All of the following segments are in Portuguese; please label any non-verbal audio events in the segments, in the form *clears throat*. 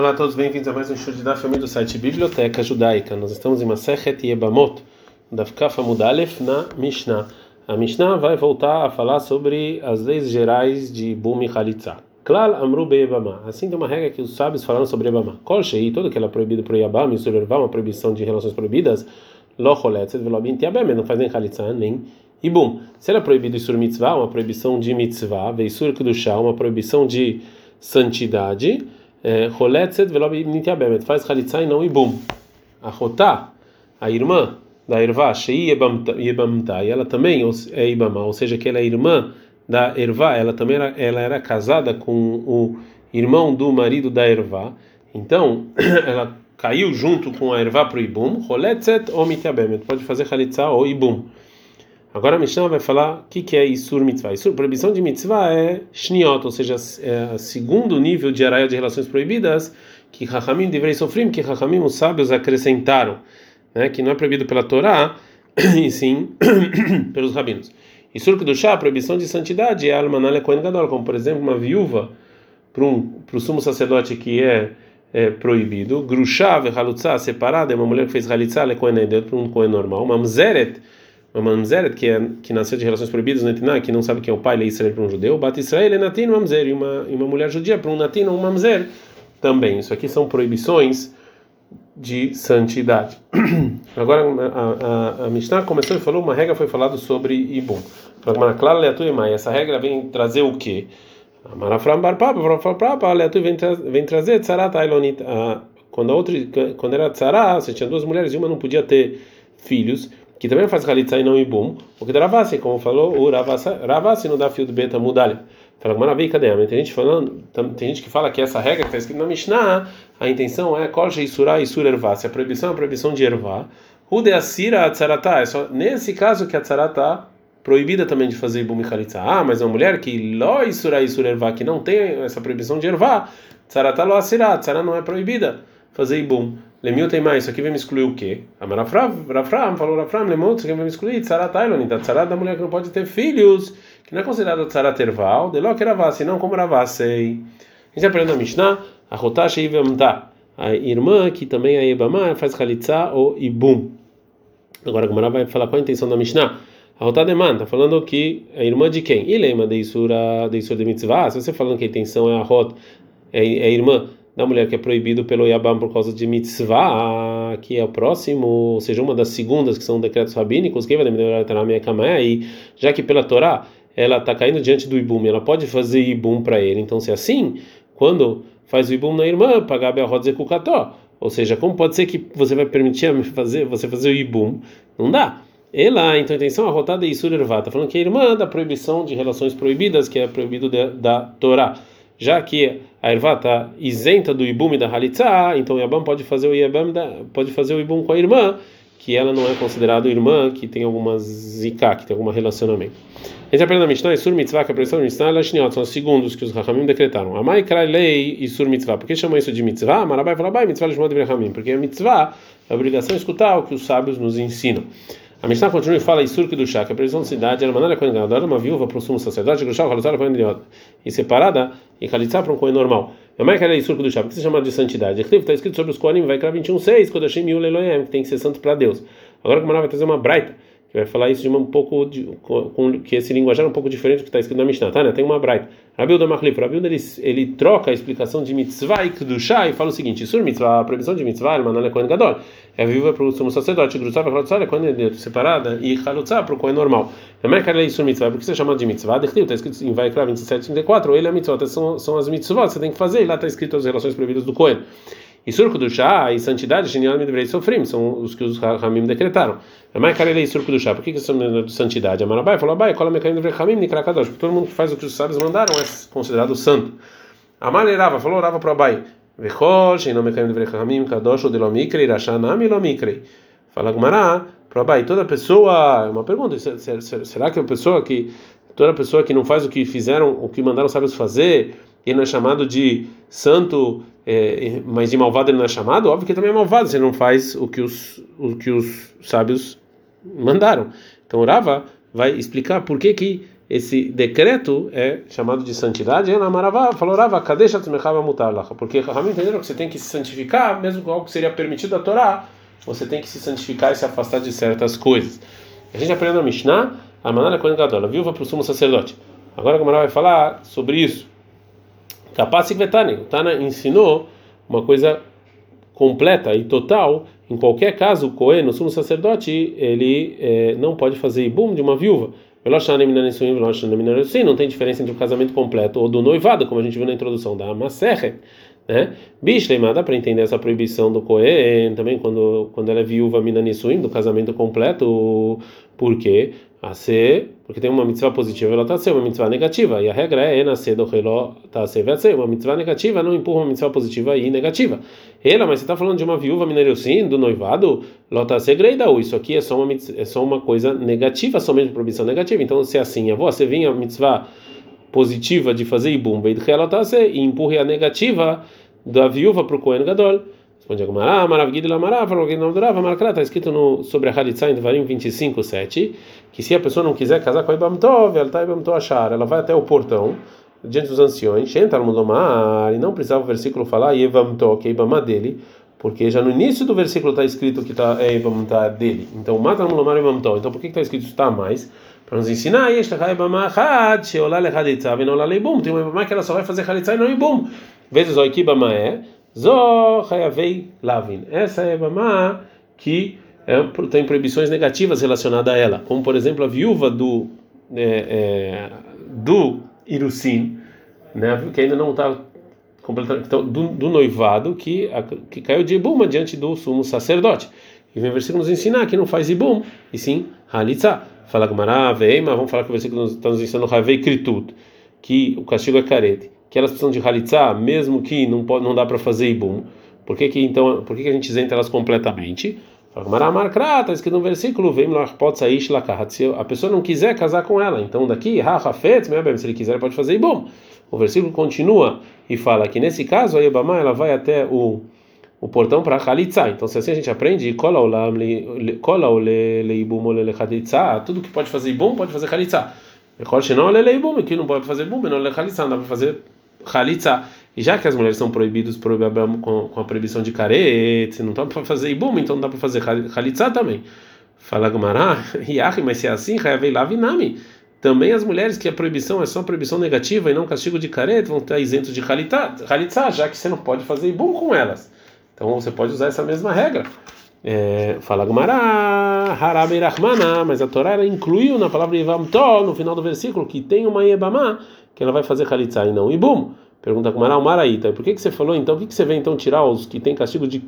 Olá a todos, bem-vindos a mais um show de Daf do site Biblioteca Judaica. Nós estamos em Masechet Yebamot, Daf Kafa Mudalef na Mishnah. A Mishnah vai voltar a falar sobre as leis gerais de Bum e Khalitza. Klal Amru Be'ebama. Assim tem uma regra que os sábios falaram sobre Ebama. Kol Shei, tudo que é proibido por Yabam, isso uma proibição de relações proibidas, Lo Choletzet Velobin Tiabem, não faz nem Khalitza, nem Ibum. Se ela é proibido Isur Mitzvah, uma proibição de Mitzvah, Veisur Kedushah, uma proibição de santidade, Roletzet velob nitiabemet, faz chalitza e não ibum. A Rotá, a irmã da Ervá, Shei Yebamta, e ela também é Ibama, ou seja, que ela é irmã da Ervá, ela também era, ela era casada com o irmão do marido da Ervá, então ela caiu junto com a Ervá para o Ibum, Roletzet ou Mitiabemet, pode fazer chalitza ou Ibum. Agora a Mishnah vai falar o que, que é Isur Mitzvah. Isur, proibição de Mitzvah é Shniot, ou seja, é segundo nível de araia de relações proibidas que Chachamim deveria sofrer, que Chachamim, os sábios, acrescentaram, né, que não é proibido pela Torá, *clears throat* e sim *clears throat* pelos rabinos. Isur Kedushá, proibição de santidade, é Almanale Kohen Gadol, como por exemplo uma viúva para um, o sumo sacerdote que é, é proibido, Grushá, Halutzá, separada, é uma mulher que fez Halitzá, é Kohen para um Kohen normal, Mamzeret, uma mamzeret, que, é, que nasceu de relações proibidas, netiná, que não sabe quem é o pai, ele é Israel para um judeu, bate Israel é natin mamzer, e uma, e uma mulher judia para um natin um mamzer também. Isso aqui são proibições de santidade. *clears throat* Agora a, a, a Mishnah começou e falou, uma regra foi falado sobre Ibum. Essa regra vem trazer o quê? Marafram Barpapa, vem, vem trazer Tzarat Ailonit. Quando, a outra, quando era Tzara, você tinha duas mulheres e uma não podia ter filhos que também faz Khalitsa e não Ibum, o que Ravassi, como falou o Ravassi no da fio do Beta Mudalha. Fala, maravilha, cadê? Tem gente falando, tem gente que fala que essa regra que está escrita na Mishnah, a intenção é Kolche Isura Isur Ervá. Se a proibição é a proibição de Ervá, Ude Asira Atzaratá. É só nesse caso que a Tzaratá proibida também de fazer Ibum e Khalitsa. Ah, mas uma mulher que Lo Isura Isur Ervá, que não tem essa proibição de Ervá, Tzaratá Lo Asira, Tzara não é proibida fazer Ibum. Lemil tem mais, isso aqui vai me excluir o quê? Rafram falou Rafram, Lemil, isso aqui vai me excluir Tzarat Ailon, da Tzarat da mulher que não pode ter filhos, que não é considerado Tzarat Erval, de que Ravassi, não como Ravassi. A gente aprende na Mishnah, a Rotash Ivamta, a irmã que também é Ibama, faz Khalitsa ou Ibum. Agora a Gomara vai falar qual a intenção da Mishnah. A Rotademan está falando que a irmã de quem? Lema de Isura de Isura de Mitzvah. Se você falando que a intenção é a Rot, é, é a irmã da mulher que é proibido pelo Yabam por causa de mitzvah, que é o próximo, ou seja, uma das segundas que são decretos rabínicos, que vai demorar e já que pela Torá ela está caindo diante do ibum, ela pode fazer ibum para ele. Então, se é assim, quando faz o ibum na irmã, pagar a kukató, ou seja, como pode ser que você vai permitir fazer você fazer o ibum? Não dá. Ela, então a intenção a rotada de Isur Ervá, falando que é irmã da proibição de relações proibidas, que é proibido da Torá já que a ervá está isenta do ibum e da halitza, então o Yabam pode fazer o Yabam da, pode fazer o ibum com a irmã, que ela não é considerada irmã, que tem alguma zika, que tem algum relacionamento. A gente aprende na Mishnah, Isur Mitzvah, que a pressão Mishnah, ela são os segundos que os Rahamim decretaram. Amai Krai Lei Isur Mitzvah. Por que chamam isso de Mitzvah? Marabai fala, Mitzvah de Rahamim. Porque a Mitzvah é a obrigação de escutar o que os sábios nos ensinam. A Mishnah continua e fala Isur Kedushá, que a previsão de cidade era mandar Kohen Gadol, uma viúva para o sumo sacerdote, Kedushá, Halitzá, Kohen Gadol, e separada, e Halitzá para um Kohen normal. É mais que era Isur Kedushá, porque se chama de santidade. Está escrito sobre os Kohanim, vai criar 21.6, Kodashim Yul Elohim, que tem que ser santo para Deus. Agora que vai trazer uma braita vai falar isso de uma, um pouco de, com, que esse linguajar é um pouco diferente do que está escrito na Mishnah, tá? Né? Tem uma bright. Rabi Uda Machlif, Rabi ele, ele troca a explicação de mitzvah e kedushá e fala o seguinte: sur mitzvah, a proibição de mitzvah, manda Kohen Gadol, é viva para o sumo sacerdote, grutzá para o é Kohen separada e chalutzá para o Kohen normal. Não é é sur mitzvah, porque você é chamado de mitzvah, está escrito em Vaikra 27, 34, ele é mitzvah, são, são as mitzvot, você tem que fazer, e lá está escrito as relações proibidas do Kohen. E surco do chá e santidade, genial me sofrim, são os que os ramim decretaram. É mais carelei surco do chá. Por que que são de santidade? Amarabai falou, bai, cola mecanim de ramim, nikrakadosh. Porque todo mundo que faz o que os sábios mandaram é considerado santo. Amarerava falou, orava para bai. Vechol, sheino mecanim de ramim, kadosh, de lomikre, irachanami lomikre. Fala Gumará, para bai, toda pessoa, é uma pergunta, será que a pessoa que toda pessoa que não faz o que fizeram, o que mandaram os sábios fazer, ele não é chamado de santo, é, mas de malvado ele não é chamado, óbvio que também é malvado, se ele não faz o que os, o que os sábios mandaram. Então Rava vai explicar por que, que esse decreto é chamado de santidade. Ela falou Rava? Porque Rahamim entenderam que você tem que se santificar, mesmo com algo que seria permitido da Torá, você tem que se santificar e se afastar de certas coisas. A gente aprende na Mishnah, a manada Kohen Gadol, a viúva para o sumo sacerdote. Agora a Gamara vai falar sobre isso. Capaz Vetani, o Tana ensinou uma coisa completa e total. Em qualquer caso, o Cohen, o sumo sacerdote, ele é, não pode fazer ibum de uma viúva não tem diferença entre o casamento completo ou do noivado, como a gente viu na introdução da Maserhet, né? Bishlema, dá para entender essa proibição do Cohen também quando, quando ela é viúva Minanissuim, do casamento completo, por quê? A ser, porque tem uma mitzvah positiva ela está ser uma mitzvah negativa. E a regra é tá uma mitzvah negativa não empurra uma mitzvah positiva e negativa. Ela, mas você está falando de uma viúva sim do noivado, lota ser greidau. Isso aqui é só uma é só uma coisa negativa, somente proibição negativa. Então, se é assim, a você vinha a mitzvah positiva de fazer ibum, e empurre a negativa da viúva para o Kohen Gadol. Responde falou que não durava, Marcrá, está escrito no, sobre a Halitza em Devarim 25, 7, que se a pessoa não quiser casar com a Ibam Tov, ela está Ibam Tov ela vai até o portão, diante dos anciões, no Mudomar, e não precisava o versículo falar Ibam Tov, que é Ibamá dele, porque já no início do versículo está escrito que tá, é Ibam tá dele. Então, mata Mudomar Ibam Tov. Então, por que está escrito está mais? Para nos ensinar, tem uma Ibamá que ela só vai fazer Halitza e não Ibum. Vezes o Ikibamá é. Zohayavei Lavin. Essa é a mamá que é, tem proibições negativas relacionadas a ela, como por exemplo a viúva do é, é, do Irusin, né, que ainda não está completamente então, do, do, noivado que que caiu de ibum diante do sumo sacerdote. E vem o versículo nos ensinar que não faz ibum, e sim halitza. Fala Gmará, Veima, vamos falar que o versículo está nos ensinando Havei Kritut, que o castigo é carete que elas precisam de halitzá, mesmo que não pode, não dá para fazer ibum. Por que, que então, por que, que a gente isenta elas completamente? Está escrito no versículo, vem pode sair Se a pessoa não quiser casar com ela, então daqui, se ele quiser, pode fazer ibum. O versículo continua e fala que nesse caso a Ibama ela vai até o o portão para halitzá. Então, se assim a gente aprende, cola o leibum le tudo que pode fazer ibum pode fazer halitzá. Não leibum, que não pode fazer ibum, não le halitzá, não dá para fazer Halitza. E já que as mulheres são proibidas com, com a proibição de carete, não dá para fazer ibum, então não dá para fazer Halitza também. Fala Gumará, *laughs* Yahi, mas se é assim, Hayavei Lavinami. Também as mulheres que a proibição é só proibição negativa e não castigo de carete vão estar isentos de Halitza, já que você não pode fazer ibum com elas. Então você pode usar essa mesma regra. É, fala Gumará, Harabe mas a Torá incluiu na palavra Ivamtó, no final do versículo, que tem uma Yebamá que ela vai fazer Khalitsa e não Ibum. Pergunta com o Maraíta, por que, que você falou então? Por que, que você vem então tirar os que tem castigo de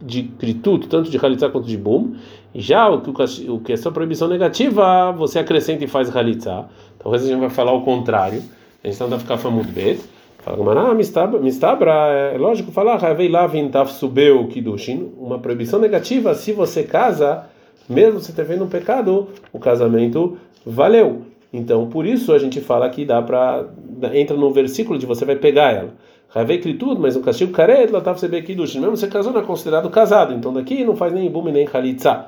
de krituto, tanto de Khalitsa quanto de Bum? Já o que, o que é só proibição negativa, você acrescenta e faz Khalitsa. Talvez a gente vai falar o contrário. A gente não vai ficar famoso bet. Fala Gumará, mistabra, é lógico falar, Ravei Lavin Taf Subeu Kidushin, uma proibição negativa, se você casa, mesmo você tendo um pecado, o casamento valeu. Então, por isso a gente fala que dá para entra no versículo de você vai pegar ela. Ravei tudo, mas o castigo caret, tá você aqui do mesmo você casou não é considerado casado. Então daqui não faz nem ibum nem khalitza.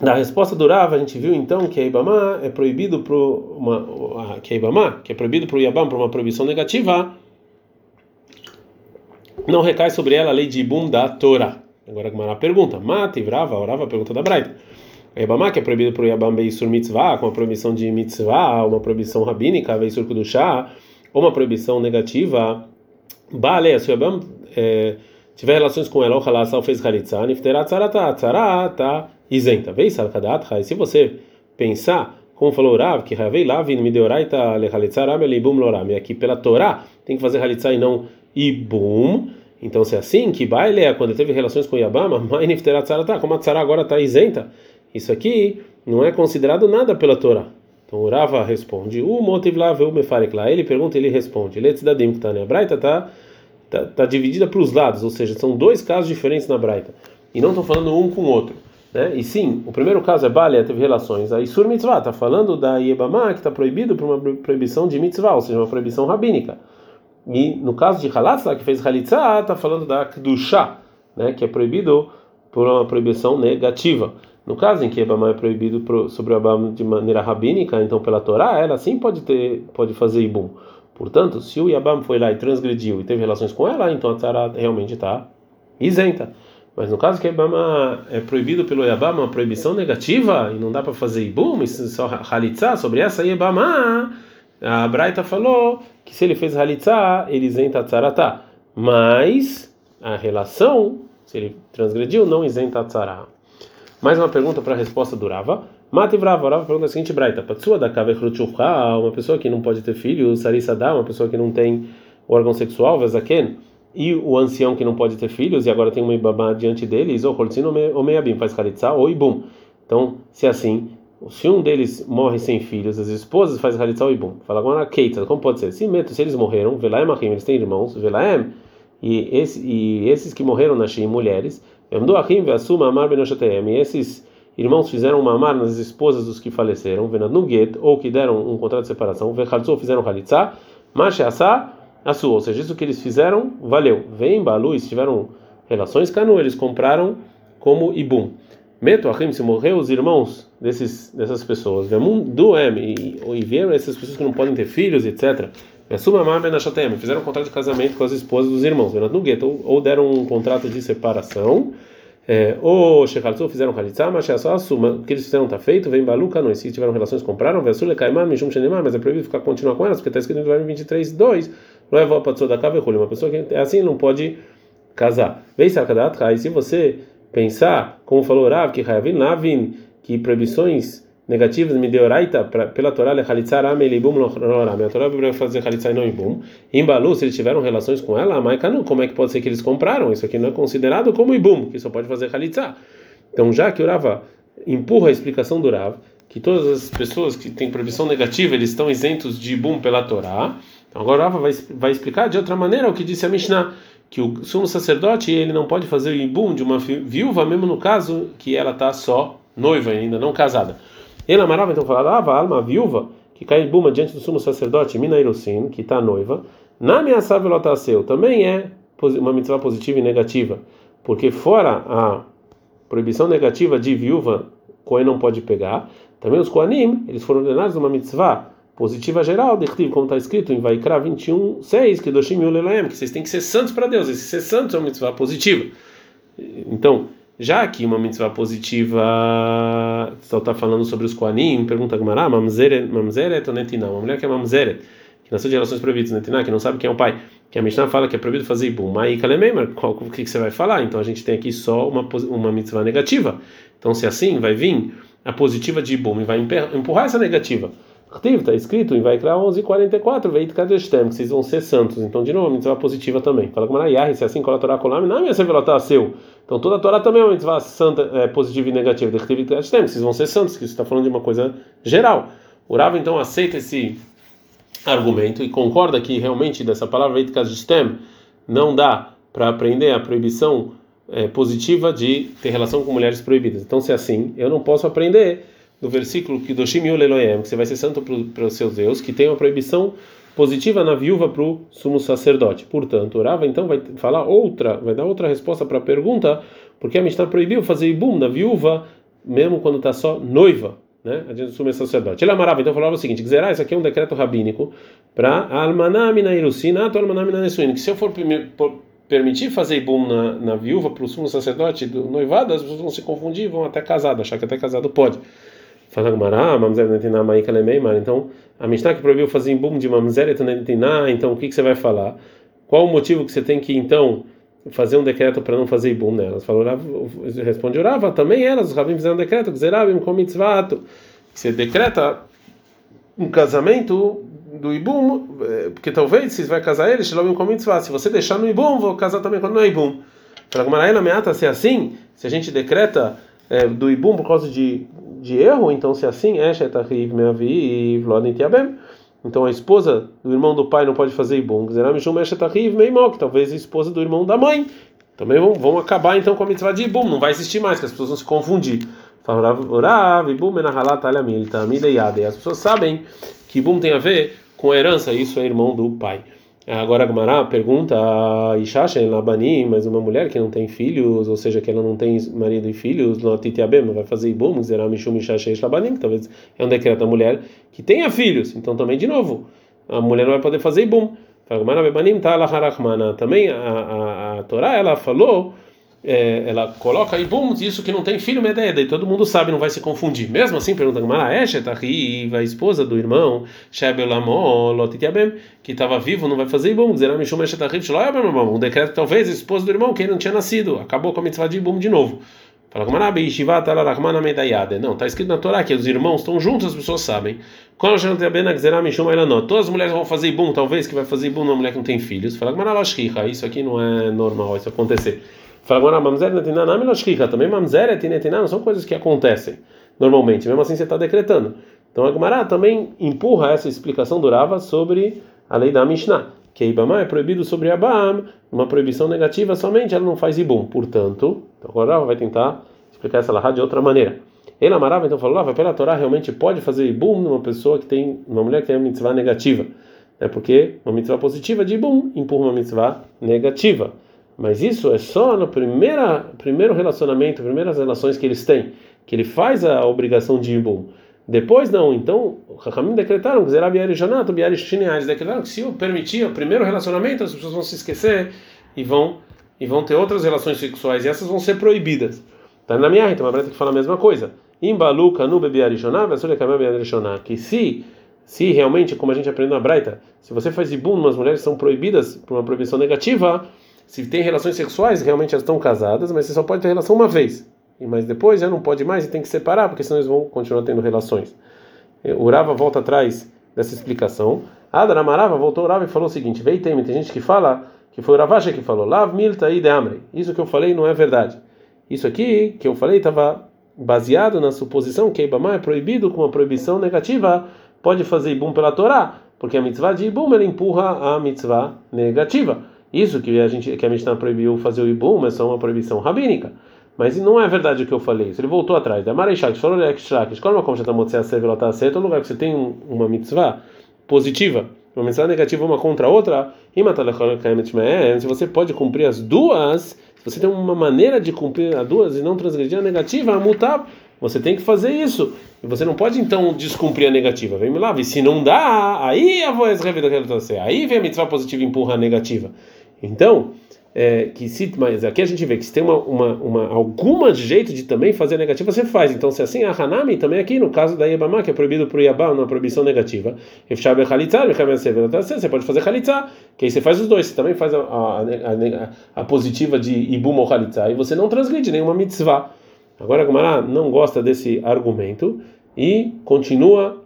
Na resposta do Rav, a gente viu então que a Ibama é proibido para uma que a Ibama, que é proibido para o Yabam para uma proibição negativa, não recai sobre ela a lei de Ibum da Torá. Agora a pergunta, Mata e Vrava, a Rava pergunta da Braita. Yabamá, que é proibido por Yabam Beisur Mitzvah, com uma proibição de Mitzvah, uma proibição rabínica, Beisur Kudushá, ou uma proibição negativa, Bale, se o Yabam é, tiver relações com ela, ou Halassal fez Halitzah, Nifterá Tzarata, Tzarata, isenta. Vei Salkadat, se você pensar, como falou Rav, que Ravei Lavin Mideoraita Lehalitzah Ram Elibum Loram, e aqui pela Torá tem que fazer Halitzah e não Ibum. Então, se é assim, que baile quando teve relações com Yabama, *laughs* mas Nifterá Tzarata, como a Tzara agora está isenta. Isso aqui não é considerado nada pela Torá. Então o Rava responde, o motiv lá o lá. Ele pergunta, ele responde. Let's da que tá, né? A Braita tá, tá, tá dividida para os lados, ou seja, são dois casos diferentes na Braita. E não estão falando um com o outro. Né? E sim, o primeiro caso é Balia, teve relações. Aí Sur Mitzvah, está falando da Yebamá, que está proibido por uma proibição de Mitzvah, ou seja, uma proibição rabínica. E no caso de Halatz, que fez Halitzah, está falando da Kedushá, né? que é proibido por uma proibição negativa. No caso em que Ebamá é proibido sobre o Abam de maneira rabínica, então pela Torá, ela sim pode ter, pode fazer Ibum. Portanto, se o Yabam foi lá e transgrediu e teve relações com ela, então a Tzara realmente está isenta. Mas no caso que Yabama é proibido pelo Yabama, uma proibição negativa, e não dá para fazer Ibum, só Halitzá, sobre essa Yabama, a Braita falou que se ele fez Halitzá, ele isenta a Tzaratá. Mas a relação, se ele transgrediu, não isenta a Tzara. Mais uma pergunta para a resposta do Rava. Mata e Vrava, Rava pergunta a seguinte, Braita, Patsua da uma pessoa que não pode ter filhos, Sarisada, uma pessoa que não tem órgão sexual, Vezaken, e o ancião que não pode ter filhos, e agora tem uma Ibabá diante deles, ou Holtzino ou Meabim, faz Khalitsa ou Ibum. Então, se é assim, se um deles morre sem filhos, as esposas faz Khalitsa ou Ibum. Fala agora, Keita, como pode ser? Se, se eles morreram, Velaem Achim, eles têm irmãos, Velaem, e, esse, e esses que morreram nascem mulheres, e esses irmãos fizeram uma amar nas esposas dos que faleceram, Venadnuget, ou que deram um contrato de separação, Vechalzu fizeram Halitzá, Masheassá, Assu, ou seja, isso que eles fizeram, valeu. Vem, Balu, e tiveram relações, Canu, eles compraram como Ibum. Meto Achim, se morreu os irmãos desses, dessas pessoas, Duem, e, e vieram essas pessoas que não podem ter filhos, etc. Fizeram um contrato de casamento com as esposas dos irmãos, no gueto, ou deram um contrato de separação, é, ou Shechalzu fizeram Halitzah, mas só assuma, o que eles fizeram está feito, vem Baluca, não, se tiveram relações, compraram, Vesule Kaimar, Mishum Shenemar, mas é proibido ficar continuar com elas, porque está escrito no Deuteronômio 23, 2, não é da Kave uma pessoa que é assim não pode casar. Vem Sarkadat, e se você pensar, como falou Rav, que Hayavin Lavin, que proibições negativas me deu raita pela Torá le halitzar am elibum lo A Torá vai fazer halitzar e não ibum. Em Balu, se eles tiveram relações com ela, mas não, como é que pode ser que eles compraram? Isso aqui não é considerado como ibum, que só pode fazer halitzar. Então, já que o empurra a explicação do Rav, que todas as pessoas que têm proibição negativa, eles estão isentos de ibum pela Torá. Então, agora o vai, vai explicar de outra maneira o que disse a Mishnah, que o sumo sacerdote ele não pode fazer o ibum de uma viúva, mesmo no caso que ela está só noiva ainda, não casada. Ele amarava, então falava, ah, alma viúva, que cai em buma diante do sumo sacerdote, Mina que está noiva, na minha seu também é uma mitzvah positiva e negativa, porque fora a proibição negativa de viúva, Cohen não pode pegar, também os Koanim, eles foram ordenados uma mitzvah positiva geral, como está escrito em Vaikra 21, 6, que Doshim que vocês têm que ser santos para Deus, esse ser santos é uma mitzvah positiva. Então, já que uma mitzvah positiva só está falando sobre os Koanim, pergunta a Gamara, mamzeret ou netinah? Uma mulher que é mamzeret, que nasceu de relações proibidas, netinah, que não sabe quem é o pai, que a Mishnah fala que é proibido fazer ibum, aí kalemeimer, o que, que você vai falar? Então a gente tem aqui só uma, uma mitzvah negativa. Então se assim, vai vir a positiva de ibum e vai empurrar essa negativa. Está escrito em Vaikra 11:44, Veit Kadeshtem, que vocês vão ser santos. Então, de novo, a mitzvah positiva também. Fala com Marayah, se é assim, a Torá Kolam, não é minha seu. Então, toda a Torá também é uma mitzvah santa, é, positiva e negativa. Veit Kadeshtem, vocês vão ser santos, que isso está falando de uma coisa geral. O Rav, então, aceita esse argumento e concorda que realmente dessa palavra Veit Kadeshtem não dá para aprender a proibição é, positiva de ter relação com mulheres proibidas. Então, se é assim, eu não posso aprender do versículo que que você vai ser santo para os seus Deus, que tem uma proibição positiva na viúva para o sumo sacerdote. Portanto, Rava então vai falar outra, vai dar outra resposta para a pergunta, porque a Mishnah proibiu fazer ibum na viúva, mesmo quando está só noiva, né? Adiante do sumo sacerdote. Ele amarava, então falava o seguinte: Gzerá, isso aqui é um decreto rabínico para almanamina irusinato almanamina nesuin, que se eu for permitir fazer ibum na, na viúva para o sumo sacerdote do noivado, as pessoas vão se confundir, vão até casado, achar que até casado pode. Fala Gmará, Mamzer Netiná Maika Lemeimar. Então, a Mishnah que proibiu fazer boom de Mamzer Netiná, então o que, que você vai falar? Qual o motivo que você tem que, então, fazer um decreto para não fazer ibum nelas? Falou, responde Urava, também elas, os rabim fizeram um decreto, Zerabim com mitzvato. Você decreta um casamento do ibum, eh, porque talvez se vai casar ele, Shalom com. Se você deixar no ibum, vou casar também quando não é ibum. Fala Gmará, ela ameaça ser assim, se a gente decreta é, do ibum por causa de de erro, então se assim é então a esposa do irmão do pai não pode fazer ibum, que talvez a esposa do irmão da mãe. Também vão, vão acabar então com a mitzvah de ibum, não vai existir mais, que as pessoas vão se confundir. As pessoas sabem que ibum tem a ver com a herança, isso é irmão do pai. Agora a Gmará pergunta a Ishasha Labanim, mas uma mulher que não tem filhos, ou seja, que ela não tem marido e filhos, vai fazer Ibum, Zeramishum Ishasha Labanim, talvez é um decreto da mulher que tenha filhos. Então também, de novo, a mulher não vai poder fazer Ibum. Também a, a, a Torá ela falou é, ela coloca Ibum, isso que não tem filho, Mededa, e todo mundo sabe, não vai se confundir. Mesmo assim, pergunta Gamara, Eshetari, a esposa do irmão, que estava vivo, não vai fazer Mishum Eshetari, um decreto, talvez, a esposa do irmão, que ele não tinha nascido, acabou com a mitzvah de Ibum de novo. Fala Gamara. Não, está escrito na Torá que os irmãos estão juntos, as pessoas sabem. Todas as mulheres vão fazer Ibum, talvez, que vai fazer Ibum numa mulher que não tem filhos. Fala Gamara, isso aqui não é normal, isso acontecer. Fala agora, mamzer netiná não Também mamzer e netiná não são coisas que acontecem normalmente. Mesmo assim você está decretando. Então a Gemara também empurra essa explicação do Rava sobre a lei da Mishnah. Que Ibama é proibido sobre Abam, uma proibição negativa somente, ela não faz Ibum. Portanto, então agora Rava vai tentar explicar essa lahá de outra maneira. Ele amarava, então falou, Rava, pela Torá realmente pode fazer Ibum numa pessoa que tem, uma mulher que tem uma mitzvah negativa. É porque uma mitzvah positiva de Ibum empurra uma mitzvah negativa. Mas isso é só no primeira, primeiro relacionamento, primeiras relações que eles têm, que ele faz a obrigação de Ibum. Depois não, então, Rahamim decretaram Yarishiniais, decretaram que se eu permitir o primeiro relacionamento, as pessoas vão se esquecer e vão, e vão ter outras relações sexuais, e essas vão ser proibidas. Tá na minha então a Breta que fala a mesma coisa. Imbalu kanu bebi Arishoná, que se se realmente, como a gente aprendeu na Braita, se você faz ibum, umas mulheres são proibidas por uma proibição negativa, se tem relações sexuais, realmente elas estão casadas, mas você só pode ter relação uma vez. Mas depois já não pode mais e tem que separar, porque senão eles vão continuar tendo relações. O Rava volta atrás dessa explicação. Adar Amarava voltou Rava e falou o seguinte: Vei tem, gente que fala que foi o Ravacha que falou, Lav milta de. Isso que eu falei não é verdade. Isso aqui que eu falei estava baseado na suposição que Ibama é proibido com uma proibição negativa, pode fazer Ibum pela Torá, porque a mitzvah de Ibum ela empurra a mitzvah negativa. Isso que a gente que a Mishnah proibiu fazer o ibum é só uma proibição rabínica. Mas não é verdade o que eu falei. Isso ele voltou atrás. Da Mareishak, Shorolek, qual é como já está mostrando todo lugar que você tem uma mitzvah positiva, uma mitzvah negativa uma contra a outra, se você pode cumprir as duas, se você tem uma maneira de cumprir as duas e não transgredir a negativa, a mutar, você tem que fazer isso. E você não pode então descumprir a negativa. Vem me lá, e se não dá, aí a voz revida que Aí vem a mitzvah positiva e empurra a negativa. Então, é, que se, mas aqui a gente vê que se tem uma, uma, uma jeito de também fazer negativa, você faz. Então, se assim, a Hanami também aqui, no caso da Yabama, que é proibido para o Yabá, uma proibição negativa, você pode fazer Khalitza, que aí você faz os dois, você também faz a, a, a, a positiva de Ibum ou Khalitza, e você não transgride nenhuma mitzvah. Agora a Gumara não gosta desse argumento e continua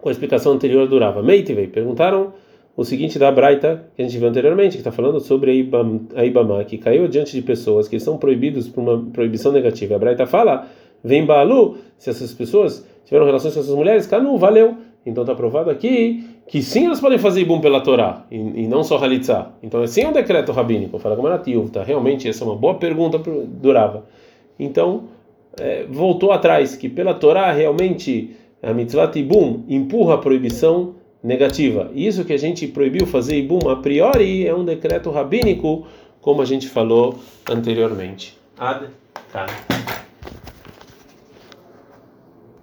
com a explicação anterior do Rava. Meitivei, perguntaram o seguinte da Braita, que a gente viu anteriormente, que está falando sobre a Ibama, que caiu diante de pessoas que são proibidos por uma proibição negativa. A Braita fala, vem Balu, se essas pessoas tiveram relações com essas mulheres, Canu, valeu. Então está provado aqui que sim elas podem fazer Ibum pela Torá, e, e não só Halitzá. Então é sim um decreto rabínico, fala como era tá? Realmente essa é uma boa pergunta durava. Então, é, voltou atrás, que pela Torá realmente a mitzvah Ibum empurra a proibição negativa. Isso que a gente proibiu fazer ibum a priori é um decreto rabínico, como a gente falou anteriormente. Ad -kan.